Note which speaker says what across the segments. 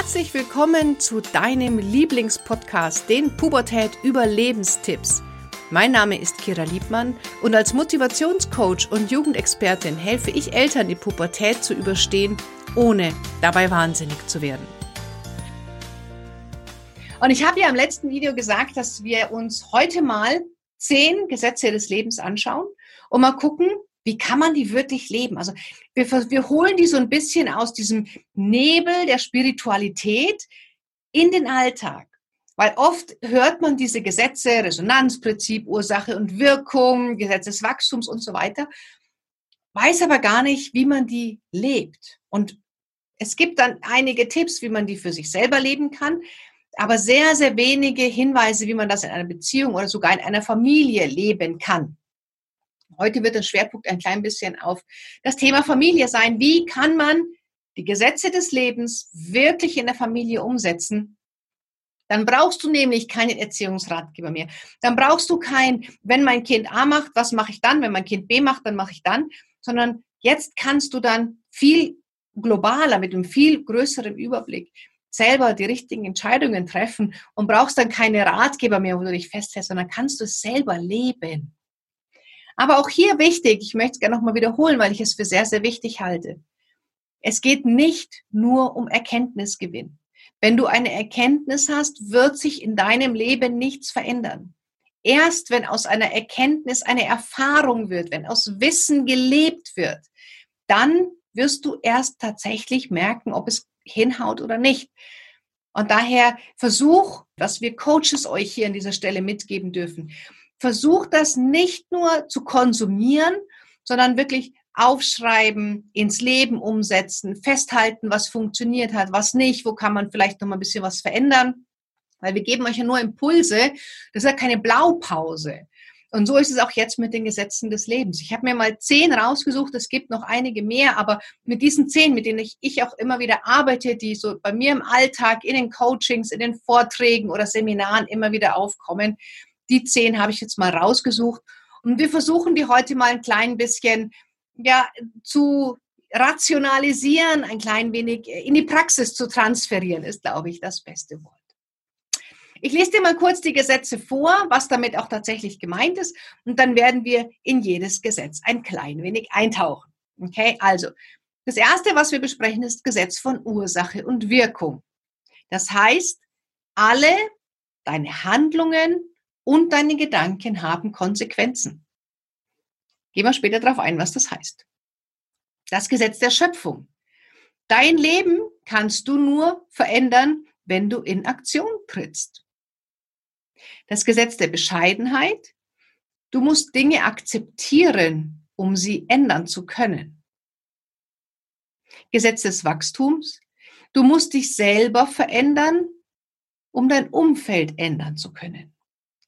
Speaker 1: Herzlich willkommen zu deinem Lieblingspodcast, den Pubertät Überlebenstipps. Mein Name ist Kira Liebmann und als Motivationscoach und Jugendexpertin helfe ich Eltern, die Pubertät zu überstehen, ohne dabei wahnsinnig zu werden. Und ich habe ja im letzten Video gesagt, dass wir uns heute mal zehn Gesetze des Lebens anschauen und mal gucken, wie kann man die wirklich leben? Also wir, wir holen die so ein bisschen aus diesem Nebel der Spiritualität in den Alltag. Weil oft hört man diese Gesetze, Resonanzprinzip, Ursache und Wirkung, Gesetz des Wachstums und so weiter, weiß aber gar nicht, wie man die lebt. Und es gibt dann einige Tipps, wie man die für sich selber leben kann, aber sehr, sehr wenige Hinweise, wie man das in einer Beziehung oder sogar in einer Familie leben kann. Heute wird der Schwerpunkt ein klein bisschen auf das Thema Familie sein. Wie kann man die Gesetze des Lebens wirklich in der Familie umsetzen? Dann brauchst du nämlich keinen Erziehungsratgeber mehr. Dann brauchst du kein, wenn mein Kind A macht, was mache ich dann? Wenn mein Kind B macht, dann mache ich dann. Sondern jetzt kannst du dann viel globaler, mit einem viel größeren Überblick selber die richtigen Entscheidungen treffen und brauchst dann keine Ratgeber mehr, wo du dich festhältst, sondern kannst du es selber leben. Aber auch hier wichtig, ich möchte es gerne nochmal wiederholen, weil ich es für sehr, sehr wichtig halte. Es geht nicht nur um Erkenntnisgewinn. Wenn du eine Erkenntnis hast, wird sich in deinem Leben nichts verändern. Erst wenn aus einer Erkenntnis eine Erfahrung wird, wenn aus Wissen gelebt wird, dann wirst du erst tatsächlich merken, ob es hinhaut oder nicht. Und daher versuch, was wir Coaches euch hier an dieser Stelle mitgeben dürfen, versucht das nicht nur zu konsumieren, sondern wirklich aufschreiben, ins Leben umsetzen, festhalten, was funktioniert hat, was nicht, wo kann man vielleicht noch mal ein bisschen was verändern. Weil wir geben euch ja nur Impulse, das ist ja keine Blaupause. Und so ist es auch jetzt mit den Gesetzen des Lebens. Ich habe mir mal zehn rausgesucht, es gibt noch einige mehr, aber mit diesen zehn, mit denen ich, ich auch immer wieder arbeite, die so bei mir im Alltag, in den Coachings, in den Vorträgen oder Seminaren immer wieder aufkommen, die zehn habe ich jetzt mal rausgesucht. Und wir versuchen die heute mal ein klein bisschen ja, zu rationalisieren, ein klein wenig in die Praxis zu transferieren, ist, glaube ich, das beste Wort. Ich lese dir mal kurz die Gesetze vor, was damit auch tatsächlich gemeint ist, und dann werden wir in jedes Gesetz ein klein wenig eintauchen. Okay, also das erste, was wir besprechen, ist Gesetz von Ursache und Wirkung. Das heißt, alle deine Handlungen und deine Gedanken haben Konsequenzen. Gehen wir später darauf ein, was das heißt. Das Gesetz der Schöpfung. Dein Leben kannst du nur verändern, wenn du in Aktion trittst. Das Gesetz der Bescheidenheit. Du musst Dinge akzeptieren, um sie ändern zu können. Gesetz des Wachstums. Du musst dich selber verändern, um dein Umfeld ändern zu können.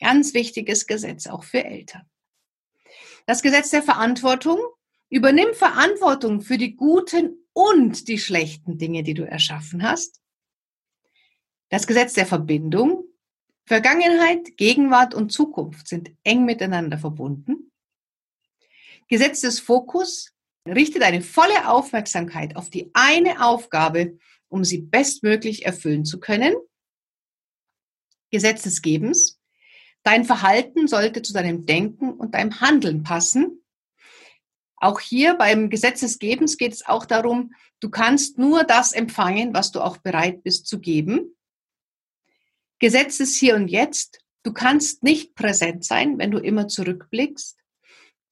Speaker 1: Ganz wichtiges Gesetz auch für Eltern. Das Gesetz der Verantwortung. Übernimm Verantwortung für die guten und die schlechten Dinge, die du erschaffen hast. Das Gesetz der Verbindung. Vergangenheit, Gegenwart und Zukunft sind eng miteinander verbunden. Gesetz des Fokus. Richte deine volle Aufmerksamkeit auf die eine Aufgabe, um sie bestmöglich erfüllen zu können. Gesetz des Gebens. Dein Verhalten sollte zu deinem Denken und deinem Handeln passen. Auch hier beim Gesetz des Gebens geht es auch darum, du kannst nur das empfangen, was du auch bereit bist zu geben. Gesetz des Hier und Jetzt. Du kannst nicht präsent sein, wenn du immer zurückblickst.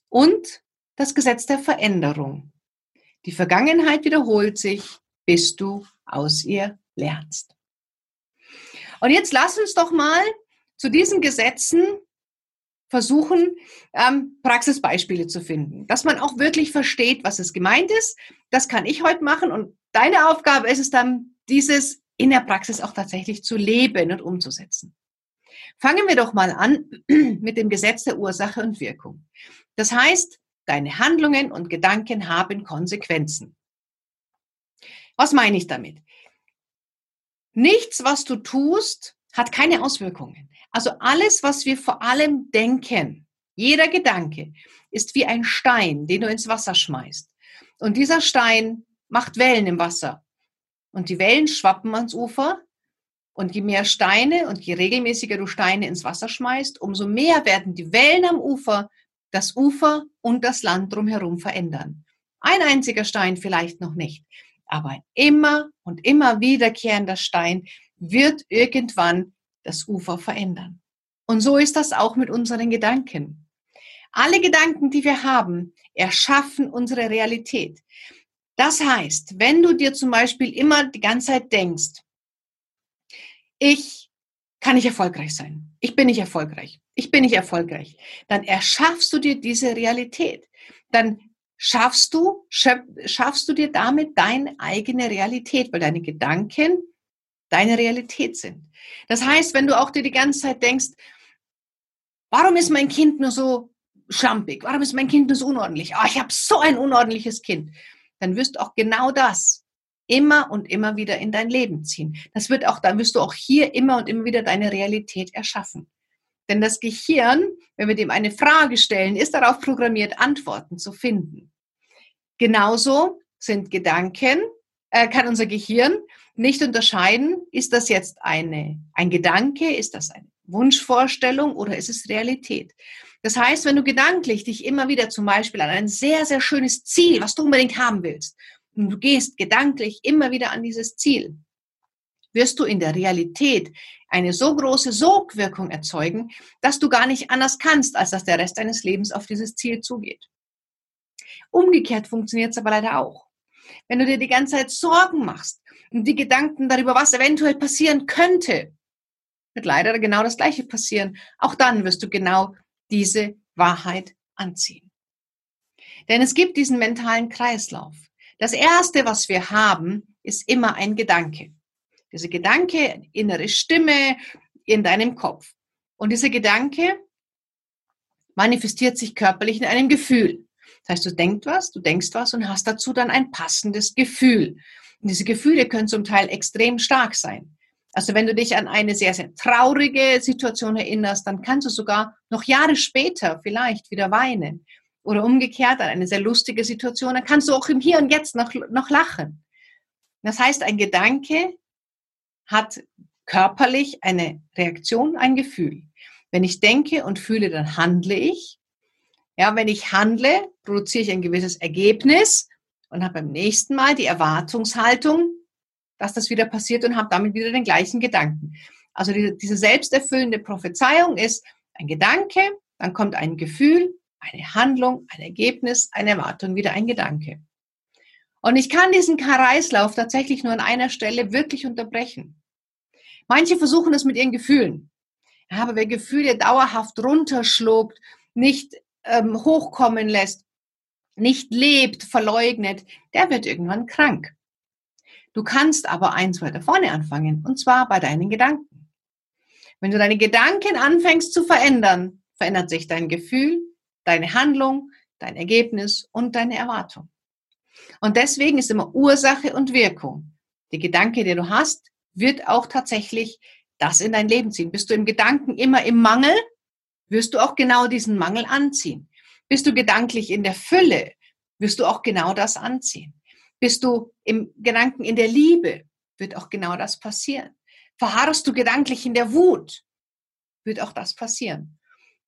Speaker 1: Und das Gesetz der Veränderung. Die Vergangenheit wiederholt sich, bis du aus ihr lernst. Und jetzt lass uns doch mal zu diesen Gesetzen versuchen, ähm, Praxisbeispiele zu finden, dass man auch wirklich versteht, was es gemeint ist. Das kann ich heute machen und deine Aufgabe ist es dann, dieses in der Praxis auch tatsächlich zu leben und umzusetzen. Fangen wir doch mal an mit dem Gesetz der Ursache und Wirkung. Das heißt, deine Handlungen und Gedanken haben Konsequenzen. Was meine ich damit? Nichts, was du tust, hat keine Auswirkungen. Also alles, was wir vor allem denken, jeder Gedanke ist wie ein Stein, den du ins Wasser schmeißt. Und dieser Stein macht Wellen im Wasser. und die Wellen schwappen ans Ufer. Und je mehr Steine und je regelmäßiger du Steine ins Wasser schmeißt, umso mehr werden die Wellen am Ufer das Ufer und das Land drumherum verändern. Ein einziger Stein vielleicht noch nicht, aber ein immer und immer wiederkehrender Stein wird irgendwann das Ufer verändern. Und so ist das auch mit unseren Gedanken. Alle Gedanken, die wir haben, erschaffen unsere Realität. Das heißt, wenn du dir zum Beispiel immer die ganze Zeit denkst, ich kann nicht erfolgreich sein, ich bin nicht erfolgreich, ich bin nicht erfolgreich, dann erschaffst du dir diese Realität. Dann schaffst du, schaffst du dir damit deine eigene Realität, weil deine Gedanken deine Realität sind. Das heißt, wenn du auch dir die ganze Zeit denkst, warum ist mein Kind nur so schlampig? Warum ist mein Kind nur so unordentlich? Oh, ich habe so ein unordentliches Kind. Dann wirst du auch genau das immer und immer wieder in dein Leben ziehen. Das wird auch, dann wirst du auch hier immer und immer wieder deine Realität erschaffen. Denn das Gehirn, wenn wir dem eine Frage stellen, ist darauf programmiert, Antworten zu finden. Genauso sind Gedanken, äh, kann unser Gehirn nicht unterscheiden, ist das jetzt eine, ein Gedanke, ist das eine Wunschvorstellung oder ist es Realität? Das heißt, wenn du gedanklich dich immer wieder zum Beispiel an ein sehr, sehr schönes Ziel, was du unbedingt haben willst, und du gehst gedanklich immer wieder an dieses Ziel, wirst du in der Realität eine so große Sogwirkung erzeugen, dass du gar nicht anders kannst, als dass der Rest deines Lebens auf dieses Ziel zugeht. Umgekehrt funktioniert es aber leider auch. Wenn du dir die ganze Zeit Sorgen machst und die Gedanken darüber, was eventuell passieren könnte, wird leider genau das Gleiche passieren. Auch dann wirst du genau diese Wahrheit anziehen. Denn es gibt diesen mentalen Kreislauf. Das Erste, was wir haben, ist immer ein Gedanke. Diese Gedanke, innere Stimme in deinem Kopf. Und dieser Gedanke manifestiert sich körperlich in einem Gefühl. Das heißt, du denkst was, du denkst was und hast dazu dann ein passendes Gefühl. Und diese Gefühle können zum Teil extrem stark sein. Also wenn du dich an eine sehr, sehr traurige Situation erinnerst, dann kannst du sogar noch Jahre später vielleicht wieder weinen. Oder umgekehrt an eine sehr lustige Situation, dann kannst du auch im Hier und Jetzt noch, noch lachen. Das heißt, ein Gedanke hat körperlich eine Reaktion, ein Gefühl. Wenn ich denke und fühle, dann handle ich. Ja, wenn ich handle, produziere ich ein gewisses Ergebnis und habe beim nächsten Mal die Erwartungshaltung, dass das wieder passiert und habe damit wieder den gleichen Gedanken. Also diese, diese selbsterfüllende Prophezeiung ist ein Gedanke, dann kommt ein Gefühl, eine Handlung, ein Ergebnis, eine Erwartung, wieder ein Gedanke. Und ich kann diesen Kreislauf tatsächlich nur an einer Stelle wirklich unterbrechen. Manche versuchen das mit ihren Gefühlen. Aber wer Gefühle dauerhaft runterschluckt, nicht ähm, hochkommen lässt, nicht lebt, verleugnet, der wird irgendwann krank. Du kannst aber eins weiter vorne anfangen, und zwar bei deinen Gedanken. Wenn du deine Gedanken anfängst zu verändern, verändert sich dein Gefühl, deine Handlung, dein Ergebnis und deine Erwartung. Und deswegen ist immer Ursache und Wirkung. Die Gedanke, die du hast, wird auch tatsächlich das in dein Leben ziehen. Bist du im Gedanken immer im Mangel, wirst du auch genau diesen Mangel anziehen. Bist du gedanklich in der Fülle, wirst du auch genau das anziehen. Bist du im Gedanken in der Liebe, wird auch genau das passieren. Verharrst du gedanklich in der Wut, wird auch das passieren.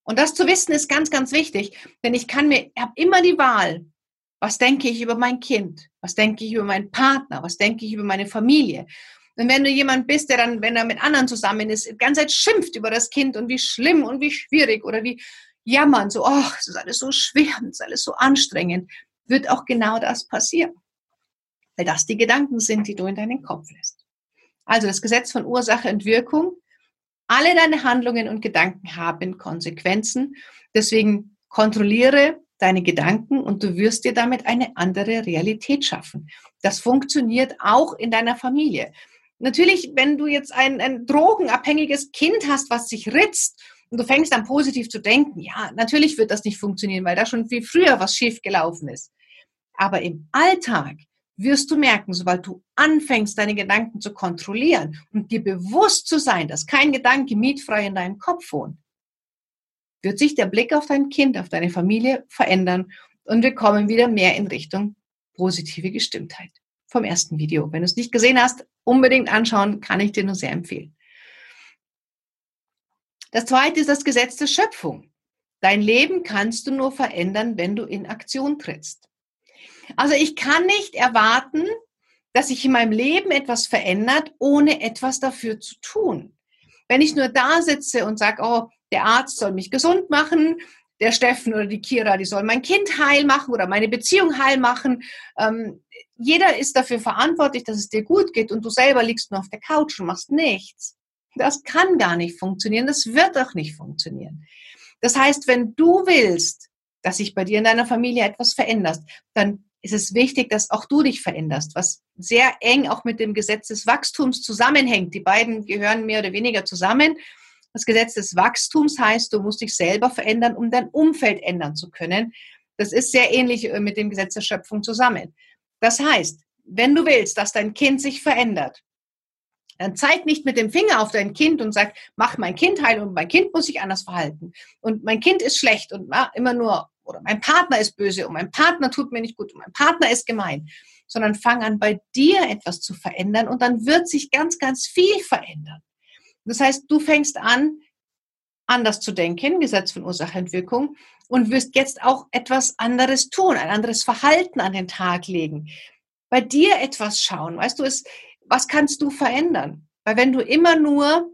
Speaker 1: Und das zu wissen ist ganz, ganz wichtig, denn ich kann mir, habe immer die Wahl, was denke ich über mein Kind? Was denke ich über meinen Partner? Was denke ich über meine Familie? Und wenn du jemand bist, der dann, wenn er mit anderen zusammen ist, die ganze Zeit schimpft über das Kind und wie schlimm und wie schwierig oder wie jammern, so, ach, es ist alles so schwer, es ist alles so anstrengend, wird auch genau das passieren. Weil das die Gedanken sind, die du in deinen Kopf lässt. Also das Gesetz von Ursache und Wirkung. Alle deine Handlungen und Gedanken haben Konsequenzen. Deswegen kontrolliere deine Gedanken und du wirst dir damit eine andere Realität schaffen. Das funktioniert auch in deiner Familie. Natürlich, wenn du jetzt ein, ein drogenabhängiges Kind hast, was sich ritzt und du fängst an positiv zu denken, ja, natürlich wird das nicht funktionieren, weil da schon viel früher was schief gelaufen ist. Aber im Alltag wirst du merken, sobald du anfängst, deine Gedanken zu kontrollieren und dir bewusst zu sein, dass kein Gedanke mietfrei in deinem Kopf wohnt, wird sich der Blick auf dein Kind, auf deine Familie verändern und wir kommen wieder mehr in Richtung positive Gestimmtheit. vom ersten Video. Wenn du es nicht gesehen hast, unbedingt anschauen, kann ich dir nur sehr empfehlen. Das zweite ist das Gesetz der Schöpfung. Dein Leben kannst du nur verändern, wenn du in Aktion trittst. Also ich kann nicht erwarten, dass sich in meinem Leben etwas verändert, ohne etwas dafür zu tun. Wenn ich nur da sitze und sage, oh, der Arzt soll mich gesund machen, der Steffen oder die Kira, die soll mein Kind heil machen oder meine Beziehung heil machen. Ähm, jeder ist dafür verantwortlich, dass es dir gut geht und du selber liegst nur auf der Couch und machst nichts. Das kann gar nicht funktionieren, das wird auch nicht funktionieren. Das heißt, wenn du willst, dass sich bei dir in deiner Familie etwas verändert, dann ist es wichtig, dass auch du dich veränderst, was sehr eng auch mit dem Gesetz des Wachstums zusammenhängt. Die beiden gehören mehr oder weniger zusammen. Das Gesetz des Wachstums heißt, du musst dich selber verändern, um dein Umfeld ändern zu können. Das ist sehr ähnlich äh, mit dem Gesetz der Schöpfung zusammen. Das heißt, wenn du willst, dass dein Kind sich verändert, dann zeig nicht mit dem Finger auf dein Kind und sag, mach mein Kind heil und mein Kind muss sich anders verhalten. Und mein Kind ist schlecht und immer nur, oder mein Partner ist böse und mein Partner tut mir nicht gut und mein Partner ist gemein. Sondern fang an, bei dir etwas zu verändern und dann wird sich ganz, ganz viel verändern. Das heißt, du fängst an, anders zu denken, Gesetz von Ursachenwirkung, und wirst jetzt auch etwas anderes tun, ein anderes Verhalten an den Tag legen. Bei dir etwas schauen. Weißt du, es, was kannst du verändern? Weil wenn du immer nur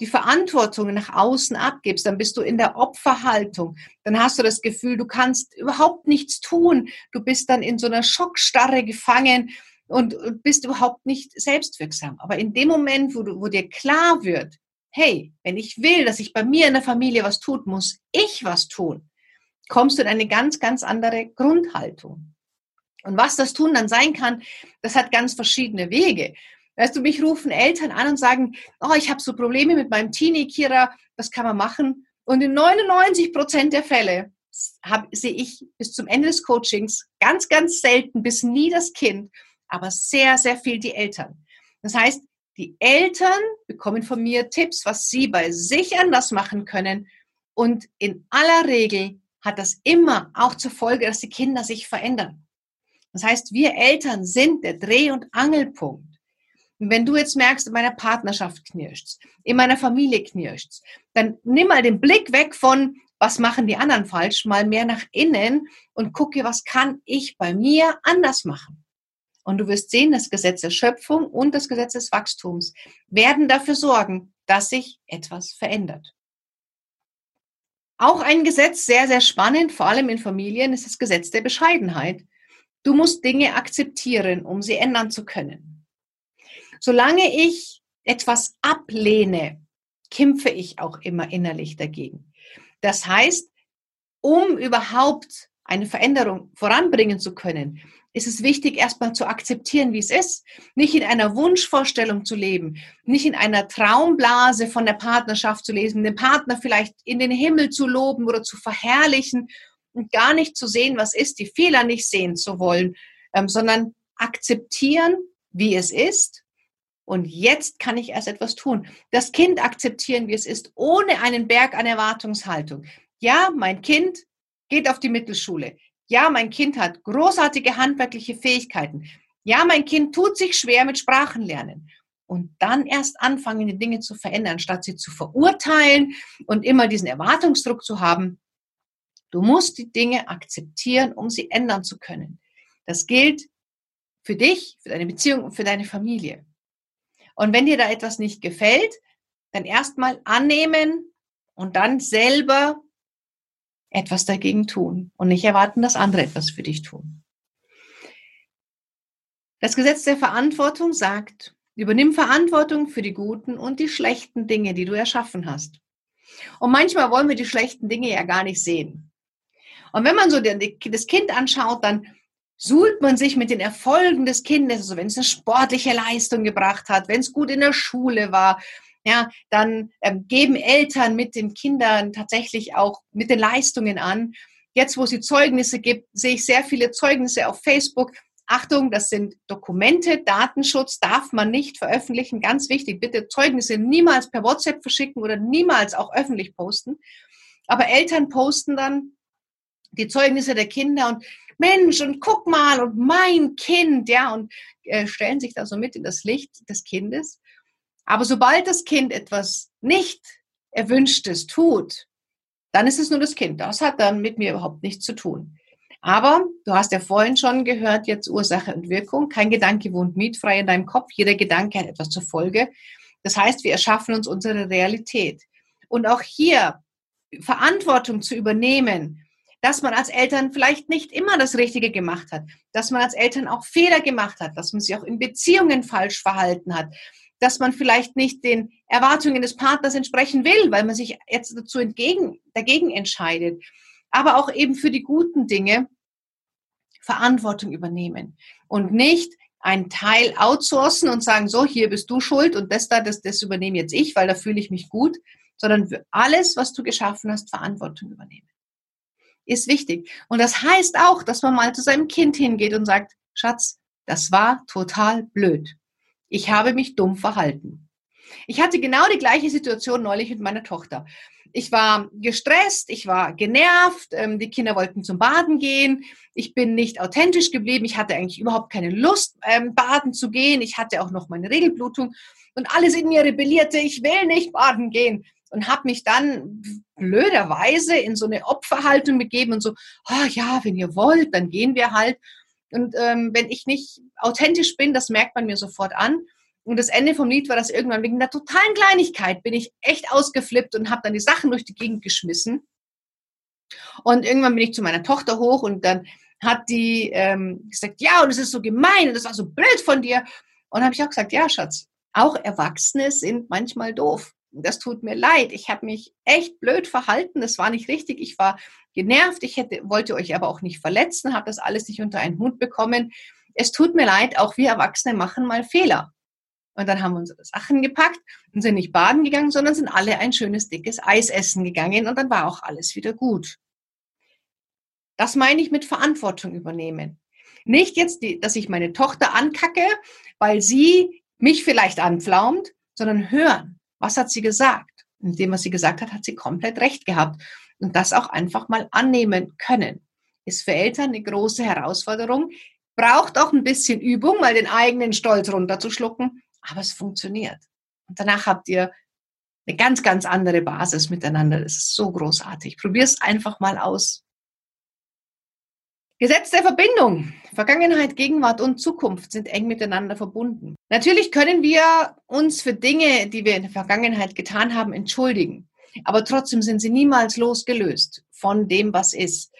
Speaker 1: die Verantwortung nach außen abgibst, dann bist du in der Opferhaltung. Dann hast du das Gefühl, du kannst überhaupt nichts tun. Du bist dann in so einer Schockstarre gefangen und, bist überhaupt nicht selbstwirksam. Aber in dem Moment, wo, du, wo dir klar wird, hey, wenn ich will, dass sich bei mir in der Familie was tut, muss ich was tun, kommst du in eine ganz, ganz andere Grundhaltung. Und was das tun dann sein kann, das hat ganz verschiedene Wege. Weißt du, mich rufen Eltern an und sagen, oh, ich habe so Probleme mit meinem Teenie, Kira, was kann man machen? Und in 99 Prozent der Fälle sehe ich bis zum Ende des Coachings ganz, ganz selten bis nie das Kind aber sehr, sehr viel die Eltern. Das heißt, die Eltern bekommen von mir Tipps, was sie bei sich anders machen können. Und in aller Regel hat das immer auch zur Folge, dass die Kinder sich verändern. Das heißt, wir Eltern sind der Dreh- und Angelpunkt. Und wenn du jetzt merkst, in meiner Partnerschaft knirscht in meiner Familie knirscht dann nimm mal den Blick weg von, was machen die anderen falsch, mal mehr nach innen und gucke, was kann ich bei mir anders machen. Und du wirst sehen, das Gesetz der Schöpfung und das Gesetz des Wachstums werden dafür sorgen, dass sich etwas verändert. Auch ein Gesetz, sehr, sehr spannend, vor allem in Familien, ist das Gesetz der Bescheidenheit. Du musst Dinge akzeptieren, um sie ändern zu können. Solange ich etwas ablehne, kämpfe ich auch immer innerlich dagegen. Das heißt, um überhaupt eine Veränderung voranbringen zu können, ist es wichtig, erstmal zu akzeptieren, wie es ist, nicht in einer Wunschvorstellung zu leben, nicht in einer Traumblase von der Partnerschaft zu lesen, den Partner vielleicht in den Himmel zu loben oder zu verherrlichen und gar nicht zu sehen, was ist, die Fehler nicht sehen zu wollen, ähm, sondern akzeptieren, wie es ist. Und jetzt kann ich erst etwas tun. Das Kind akzeptieren, wie es ist, ohne einen Berg an Erwartungshaltung. Ja, mein Kind geht auf die Mittelschule. Ja, mein Kind hat großartige handwerkliche Fähigkeiten. Ja, mein Kind tut sich schwer mit Sprachenlernen. Und dann erst anfangen, die Dinge zu verändern, statt sie zu verurteilen und immer diesen Erwartungsdruck zu haben. Du musst die Dinge akzeptieren, um sie ändern zu können. Das gilt für dich, für deine Beziehung und für deine Familie. Und wenn dir da etwas nicht gefällt, dann erstmal annehmen und dann selber etwas dagegen tun und nicht erwarten, dass andere etwas für dich tun. Das Gesetz der Verantwortung sagt, übernimm Verantwortung für die guten und die schlechten Dinge, die du erschaffen hast. Und manchmal wollen wir die schlechten Dinge ja gar nicht sehen. Und wenn man so das Kind anschaut, dann suhlt man sich mit den Erfolgen des Kindes, also wenn es eine sportliche Leistung gebracht hat, wenn es gut in der Schule war, ja, dann ähm, geben Eltern mit den Kindern tatsächlich auch mit den Leistungen an. Jetzt, wo es die Zeugnisse gibt, sehe ich sehr viele Zeugnisse auf Facebook. Achtung, das sind Dokumente, Datenschutz darf man nicht veröffentlichen. Ganz wichtig, bitte Zeugnisse niemals per WhatsApp verschicken oder niemals auch öffentlich posten. Aber Eltern posten dann die Zeugnisse der Kinder und Mensch, und guck mal, und mein Kind, ja, und äh, stellen sich da so mit in das Licht des Kindes. Aber sobald das Kind etwas nicht Erwünschtes tut, dann ist es nur das Kind. Das hat dann mit mir überhaupt nichts zu tun. Aber du hast ja vorhin schon gehört, jetzt Ursache und Wirkung. Kein Gedanke wohnt mietfrei in deinem Kopf. Jeder Gedanke hat etwas zur Folge. Das heißt, wir erschaffen uns unsere Realität. Und auch hier Verantwortung zu übernehmen, dass man als Eltern vielleicht nicht immer das Richtige gemacht hat, dass man als Eltern auch Fehler gemacht hat, dass man sich auch in Beziehungen falsch verhalten hat, dass man vielleicht nicht den Erwartungen des Partners entsprechen will, weil man sich jetzt dazu entgegen, dagegen entscheidet. Aber auch eben für die guten Dinge Verantwortung übernehmen und nicht einen Teil outsourcen und sagen, so, hier bist du schuld und das da, das, das übernehme jetzt ich, weil da fühle ich mich gut, sondern für alles, was du geschaffen hast, Verantwortung übernehmen ist wichtig. Und das heißt auch, dass man mal zu seinem Kind hingeht und sagt, Schatz, das war total blöd. Ich habe mich dumm verhalten. Ich hatte genau die gleiche Situation neulich mit meiner Tochter. Ich war gestresst, ich war genervt, ähm, die Kinder wollten zum Baden gehen, ich bin nicht authentisch geblieben, ich hatte eigentlich überhaupt keine Lust, ähm, baden zu gehen, ich hatte auch noch meine Regelblutung und alles in mir rebellierte, ich will nicht baden gehen und habe mich dann blöderweise in so eine Opferhaltung begeben und so, oh ja, wenn ihr wollt, dann gehen wir halt. Und ähm, wenn ich nicht authentisch bin, das merkt man mir sofort an. Und das Ende vom Lied war, dass irgendwann wegen einer totalen Kleinigkeit bin ich echt ausgeflippt und habe dann die Sachen durch die Gegend geschmissen. Und irgendwann bin ich zu meiner Tochter hoch und dann hat die ähm, gesagt, ja, und es ist so gemein und das war so blöd von dir. Und habe ich auch gesagt, ja, Schatz, auch Erwachsene sind manchmal doof das tut mir leid. Ich habe mich echt blöd verhalten. Das war nicht richtig. Ich war genervt. Ich hätte, wollte euch aber auch nicht verletzen, habe das alles nicht unter einen Hut bekommen. Es tut mir leid, auch wir Erwachsene machen mal Fehler. Und dann haben wir unsere Sachen gepackt und sind nicht baden gegangen, sondern sind alle ein schönes dickes Eis essen gegangen und dann war auch alles wieder gut. Das meine ich mit Verantwortung übernehmen. Nicht jetzt, dass ich meine Tochter ankacke, weil sie mich vielleicht anpflaumt, sondern hören. Was hat sie gesagt? In dem, was sie gesagt hat, hat sie komplett recht gehabt. Und das auch einfach mal annehmen können. Ist für Eltern eine große Herausforderung. Braucht auch ein bisschen Übung, mal den eigenen Stolz runterzuschlucken. Aber es funktioniert. Und danach habt ihr eine ganz, ganz andere Basis miteinander. Das ist so großartig. Probier es einfach mal aus. Gesetz der Verbindung. Vergangenheit, Gegenwart und Zukunft sind eng miteinander verbunden. Natürlich können wir uns für Dinge, die wir in der Vergangenheit getan haben, entschuldigen. Aber trotzdem sind sie niemals losgelöst von dem, was ist.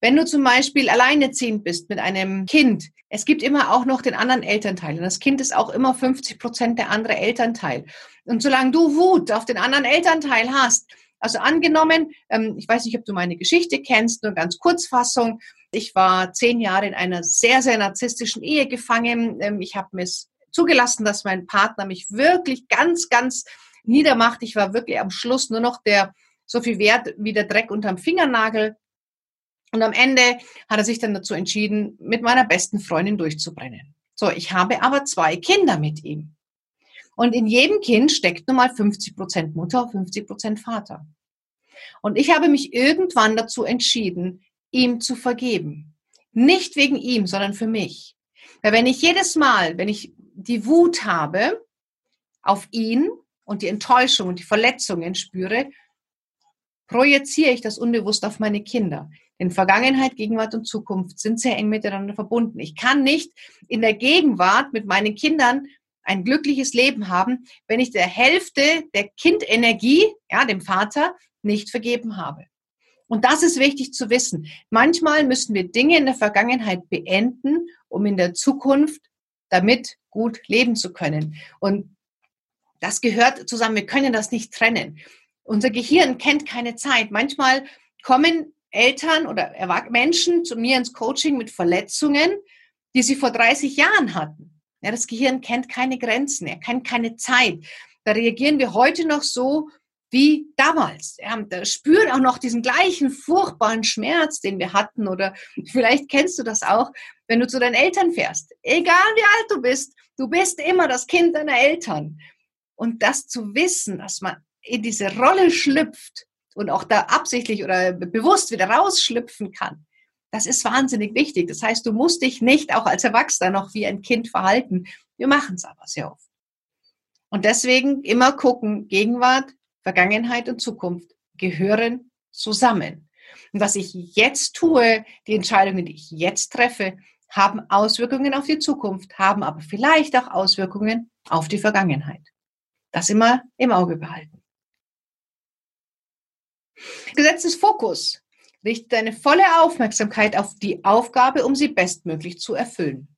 Speaker 1: Wenn du zum Beispiel alleinerziehend bist mit einem Kind, es gibt immer auch noch den anderen Elternteil. Und das Kind ist auch immer 50 Prozent der andere Elternteil. Und solange du Wut auf den anderen Elternteil hast, also angenommen, ähm, ich weiß nicht, ob du meine Geschichte kennst, nur ganz Kurzfassung. Ich war zehn Jahre in einer sehr, sehr narzisstischen Ehe gefangen. Ähm, ich habe mir zugelassen, dass mein Partner mich wirklich ganz, ganz niedermacht. Ich war wirklich am Schluss nur noch der so viel wert wie der Dreck unterm Fingernagel. Und am Ende hat er sich dann dazu entschieden, mit meiner besten Freundin durchzubrennen. So, ich habe aber zwei Kinder mit ihm. Und in jedem Kind steckt nun mal 50 Prozent Mutter, 50 Prozent Vater. Und ich habe mich irgendwann dazu entschieden, ihm zu vergeben. Nicht wegen ihm, sondern für mich. Weil wenn ich jedes Mal, wenn ich die Wut habe auf ihn und die Enttäuschung und die Verletzungen spüre, projiziere ich das unbewusst auf meine Kinder. Denn Vergangenheit, Gegenwart und Zukunft sind sehr eng miteinander verbunden. Ich kann nicht in der Gegenwart mit meinen Kindern ein glückliches Leben haben, wenn ich der Hälfte der Kindenergie, ja, dem Vater, nicht vergeben habe. Und das ist wichtig zu wissen. Manchmal müssen wir Dinge in der Vergangenheit beenden, um in der Zukunft damit gut leben zu können. Und das gehört zusammen. Wir können das nicht trennen. Unser Gehirn kennt keine Zeit. Manchmal kommen Eltern oder Menschen zu mir ins Coaching mit Verletzungen, die sie vor 30 Jahren hatten. Ja, das Gehirn kennt keine Grenzen, er kennt keine Zeit. Da reagieren wir heute noch so, wie damals. Ja, spüren auch noch diesen gleichen furchtbaren Schmerz, den wir hatten. Oder vielleicht kennst du das auch, wenn du zu deinen Eltern fährst. Egal wie alt du bist, du bist immer das Kind deiner Eltern. Und das zu wissen, dass man in diese Rolle schlüpft und auch da absichtlich oder bewusst wieder rausschlüpfen kann, Das ist wahnsinnig wichtig. Das heißt, du musst dich nicht auch als Erwachsener noch wie ein Kind verhalten. Wir machen es aber sehr oft. Und deswegen immer gucken, Gegenwart, Vergangenheit und Zukunft gehören zusammen. Und was ich jetzt tue, die Entscheidungen, die ich jetzt treffe, haben Auswirkungen auf die Zukunft, haben aber vielleicht auch Auswirkungen auf die Vergangenheit. Das immer im Auge behalten. Gesetz des Fokus. Richte deine volle Aufmerksamkeit auf die Aufgabe, um sie bestmöglich zu erfüllen.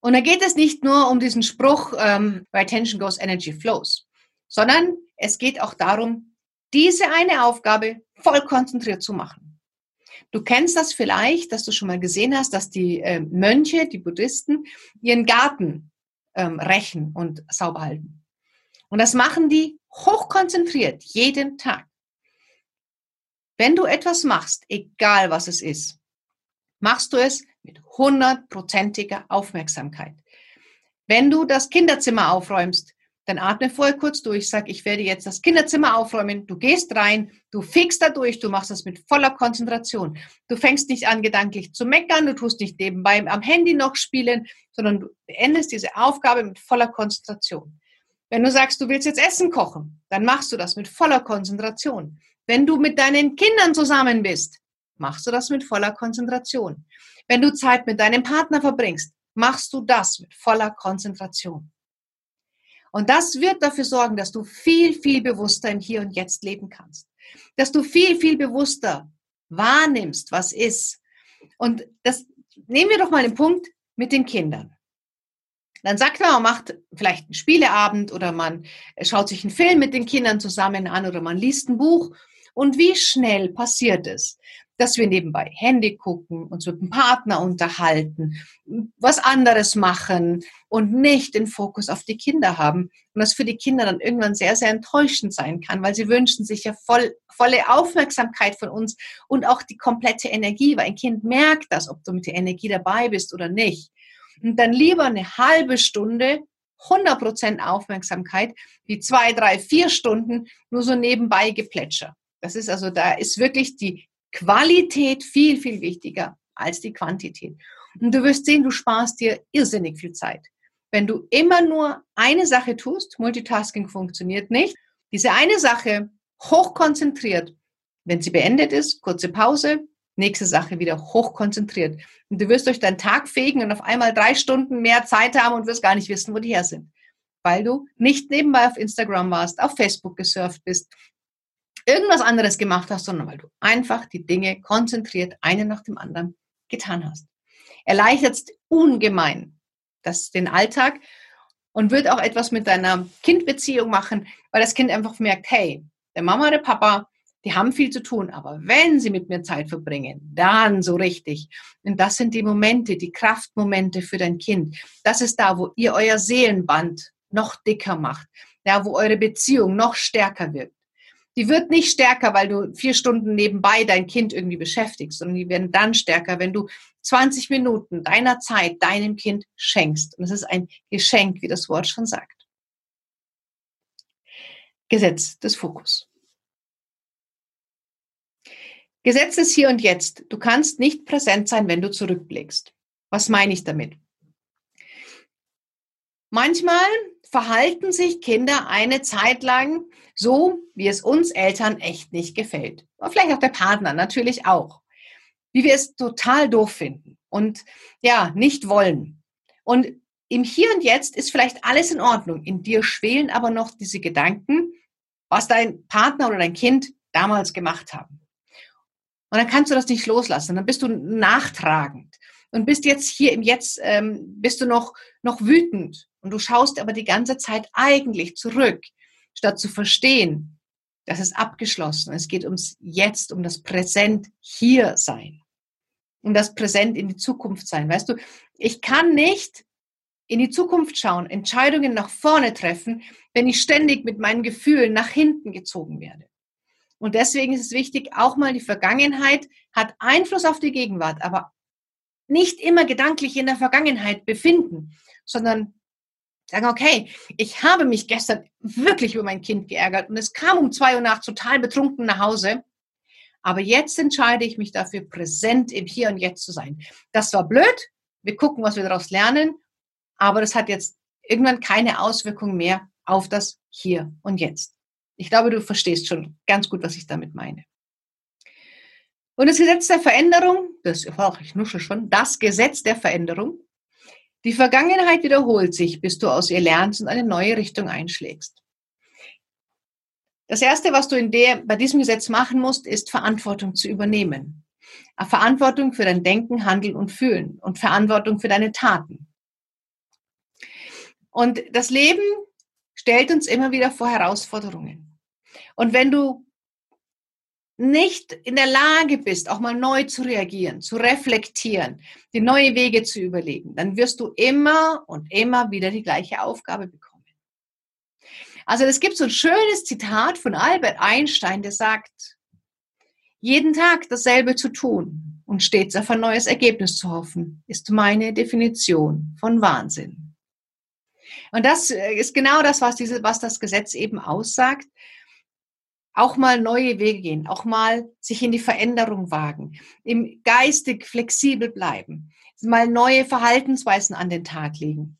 Speaker 1: Und da geht es nicht nur um diesen Spruch, ähm, where attention goes, energy flows, sondern es geht auch darum, diese eine Aufgabe voll konzentriert zu machen. Du kennst das vielleicht, dass du schon mal gesehen hast, dass die äh, Mönche, die Buddhisten, ihren Garten ähm, rächen und sauber halten. Und das machen die hochkonzentriert jeden Tag. Wenn du etwas machst, egal was es ist, machst du es mit hundertprozentiger Aufmerksamkeit. Wenn du das Kinderzimmer aufräumst, dann atme vorher kurz durch, sag, ich werde jetzt das Kinderzimmer aufräumen, du gehst rein, du fegst da durch, du machst das mit voller Konzentration. Du fängst nicht an, gedanklich zu meckern, du tust nicht nebenbei am Handy noch spielen, sondern du beendest diese Aufgabe mit voller Konzentration. Wenn du sagst, du willst jetzt Essen kochen, dann machst du das mit voller Konzentration. Wenn du mit deinen Kindern zusammen bist, machst du das mit voller Konzentration. Wenn du Zeit mit deinem Partner verbringst, machst du das mit voller Konzentration. Und das wird dafür sorgen, dass du viel, viel bewusster im Hier und Jetzt leben kannst. Dass du viel, viel bewusster wahrnimmst, was ist. Und das nehmen wir doch mal den Punkt mit den Kindern. Dann sagt man, man macht vielleicht einen Spieleabend oder man schaut sich einen Film mit den Kindern zusammen an oder man liest ein Buch und wie schnell passiert es, dass wir nebenbei Handy gucken, uns mit dem Partner unterhalten, was anderes machen und nicht den Fokus auf die Kinder haben. Und das für die Kinder dann irgendwann sehr, sehr enttäuschend sein kann, weil sie wünschen sich ja voll, volle Aufmerksamkeit von uns und auch die komplette Energie, weil ein Kind merkt das, ob du mit der Energie dabei bist oder nicht. Und dann lieber eine halbe Stunde 100% Aufmerksamkeit, wie zwei, drei, vier Stunden nur so nebenbei Geplätscher. Das ist also, da ist wirklich die Qualität viel, viel wichtiger als die Quantität. Und du wirst sehen, du sparst dir irrsinnig viel Zeit. Wenn du immer nur eine Sache tust, Multitasking funktioniert nicht, diese eine Sache hochkonzentriert, wenn sie beendet ist, kurze Pause, nächste Sache wieder hochkonzentriert. Und du wirst durch deinen Tag fegen und auf einmal drei Stunden mehr Zeit haben und wirst gar nicht wissen, wo die her sind. Weil du nicht nebenbei auf Instagram warst, auf Facebook gesurft bist, irgendwas anderes gemacht hast, sondern weil du einfach die Dinge konzentriert einen nach dem anderen getan hast. Erleichtert ungemein das, den Alltag und wird auch etwas mit deiner Kindbeziehung machen, weil das Kind einfach merkt, hey, der Mama, der Papa, die haben viel zu tun, aber wenn sie mit mir Zeit verbringen, dann so richtig. Und das sind die Momente, die Kraftmomente für dein Kind. Das ist da, wo ihr euer Seelenband noch dicker macht, da, wo eure Beziehung noch stärker wird die wird nicht stärker, weil du vier Stunden nebenbei dein Kind irgendwie beschäftigst, sondern die werden dann stärker, wenn du 20 Minuten deiner Zeit deinem Kind schenkst. Und es ist ein Geschenk, wie das Wort schon sagt. Gesetz des Fokus. Gesetz ist hier und jetzt. Du kannst nicht präsent sein, wenn du zurückblickst. Was meine ich damit? Manchmal verhalten sich Kinder eine Zeit lang so, wie es uns Eltern echt nicht gefällt. Und vielleicht auch der Partner natürlich auch. Wie wir es total doof finden und ja, nicht wollen. Und im Hier und Jetzt ist vielleicht alles in Ordnung. In dir schwelen aber noch diese Gedanken, was dein Partner oder dein Kind damals gemacht haben. Und dann kannst du das nicht loslassen. Dann bist du nachtragend und bist jetzt hier im Jetzt, ähm, bist du noch, noch wütend und du schaust aber die ganze Zeit eigentlich zurück, statt zu verstehen, dass es abgeschlossen ist. Es geht ums Jetzt, um das Präsent hier sein. Um das Präsent in die Zukunft sein. Weißt du, ich kann nicht in die Zukunft schauen, Entscheidungen nach vorne treffen, wenn ich ständig mit meinen Gefühlen nach hinten gezogen werde. Und deswegen ist es wichtig, auch mal die Vergangenheit hat Einfluss auf die Gegenwart, aber nicht immer gedanklich in der Vergangenheit befinden, sondern sagen, okay, ich habe mich gestern wirklich über mein Kind geärgert und es kam um zwei Uhr nachts total betrunken nach Hause. Aber jetzt entscheide ich mich dafür, präsent im Hier und Jetzt zu sein. Das war blöd. Wir gucken, was wir daraus lernen. Aber das hat jetzt irgendwann keine Auswirkung mehr auf das Hier und Jetzt. Ich glaube, du verstehst schon ganz gut, was ich damit meine. Und das Gesetz der Veränderung, das, oh, ich nusche schon, das Gesetz der Veränderung. Die Vergangenheit wiederholt sich, bis du aus ihr lernst und eine neue Richtung einschlägst. Das erste, was du in der, bei diesem Gesetz machen musst, ist Verantwortung zu übernehmen. Verantwortung für dein Denken, Handeln und Fühlen und Verantwortung für deine Taten. Und das Leben stellt uns immer wieder vor Herausforderungen. Und wenn du nicht in der Lage bist, auch mal neu zu reagieren, zu reflektieren, die neue Wege zu überlegen, dann wirst du immer und immer wieder die gleiche Aufgabe bekommen. Also es gibt so ein schönes Zitat von Albert Einstein, der sagt, jeden Tag dasselbe zu tun und stets auf ein neues Ergebnis zu hoffen, ist meine Definition von Wahnsinn. Und das äh, ist genau das, was, diese, was das Gesetz eben aussagt auch mal neue Wege gehen, auch mal sich in die Veränderung wagen, im geistig flexibel bleiben, mal neue Verhaltensweisen an den Tag legen.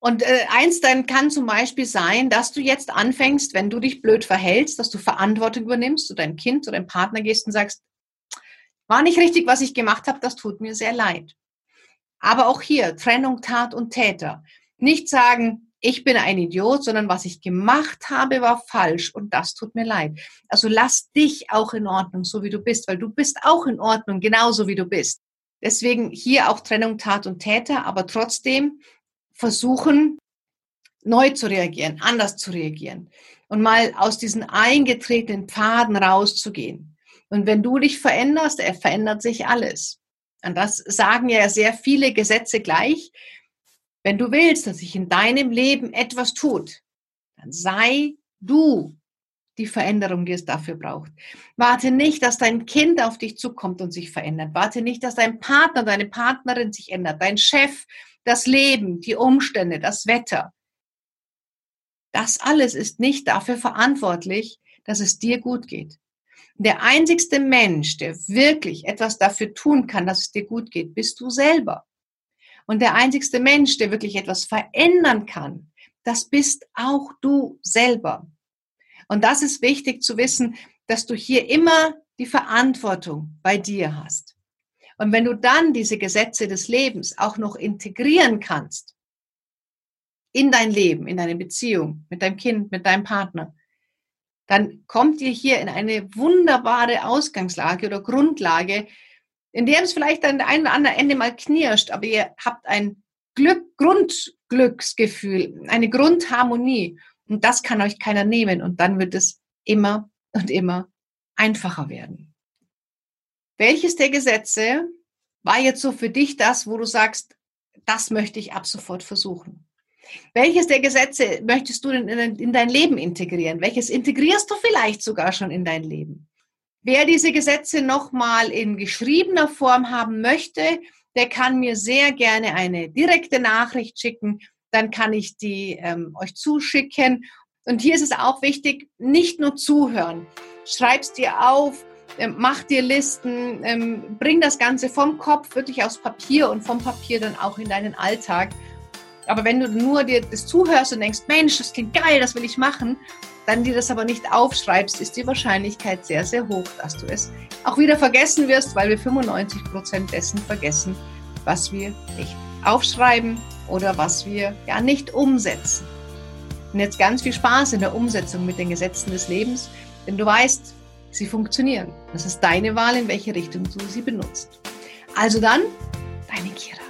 Speaker 1: Und äh, eins dann kann zum Beispiel sein, dass du jetzt anfängst, wenn du dich blöd verhältst, dass du Verantwortung übernimmst, du dein Kind oder dein Partner gehst und sagst, war nicht richtig, was ich gemacht habe, das tut mir sehr leid. Aber auch hier Trennung Tat und Täter. Nicht sagen, ich bin ein Idiot, sondern was ich gemacht habe, war falsch und das tut mir leid. Also lass dich auch in Ordnung, so wie du bist, weil du bist auch in Ordnung, genauso wie du bist. Deswegen hier auch Trennung Tat und Täter, aber trotzdem versuchen, neu zu reagieren, anders zu reagieren und mal aus diesen eingetretenen Pfaden rauszugehen. Und wenn du dich veränderst, er verändert sich alles. Und das sagen ja sehr viele Gesetze gleich. Wenn du willst, dass sich in deinem Leben etwas tut, dann sei du die Veränderung, die es dafür braucht. Warte nicht, dass dein Kind auf dich zukommt und sich verändert. Warte nicht, dass dein Partner, deine Partnerin sich ändert, dein Chef, das Leben, die Umstände, das Wetter. Das alles ist nicht dafür verantwortlich, dass es dir gut geht. Der einzigste Mensch, der wirklich etwas dafür tun kann, dass es dir gut geht, bist du selber. Und der einzigste Mensch, der wirklich etwas verändern kann, das bist auch du selber. Und das ist wichtig zu wissen, dass du hier immer die Verantwortung bei dir hast. Und wenn du dann diese Gesetze des Lebens auch noch integrieren kannst in dein Leben, in deine Beziehung mit deinem Kind, mit deinem Partner, dann kommt ihr hier in eine wunderbare Ausgangslage oder Grundlage, in dem es vielleicht an der einen oder anderen Ende mal knirscht, aber ihr habt ein Glück, Grundglücksgefühl, eine Grundharmonie. Und das kann euch keiner nehmen. Und dann wird es immer und immer einfacher werden. Welches der Gesetze war jetzt so für dich das, wo du sagst, das möchte ich ab sofort versuchen? Welches der Gesetze möchtest du in, in dein Leben integrieren? Welches integrierst du vielleicht sogar schon in dein Leben? Wer diese Gesetze nochmal in geschriebener Form haben möchte, der kann mir sehr gerne eine direkte Nachricht schicken. Dann kann ich die ähm, euch zuschicken. Und hier ist es auch wichtig, nicht nur zuhören. Schreib's dir auf, ähm, mach dir Listen, ähm, bring das Ganze vom Kopf wirklich aufs Papier und vom Papier dann auch in deinen Alltag. Aber wenn du nur dir das zuhörst und denkst, Mensch, das klingt geil, das will ich machen, dann dir das aber nicht aufschreibst, ist die Wahrscheinlichkeit sehr, sehr hoch, dass du es auch wieder vergessen wirst, weil wir 95 Prozent dessen vergessen, was wir nicht aufschreiben oder was wir ja nicht umsetzen. Und jetzt ganz viel Spaß in der Umsetzung mit den Gesetzen des Lebens, denn du weißt, sie funktionieren. Das ist deine Wahl, in welche Richtung du sie benutzt. Also dann, deine Kira.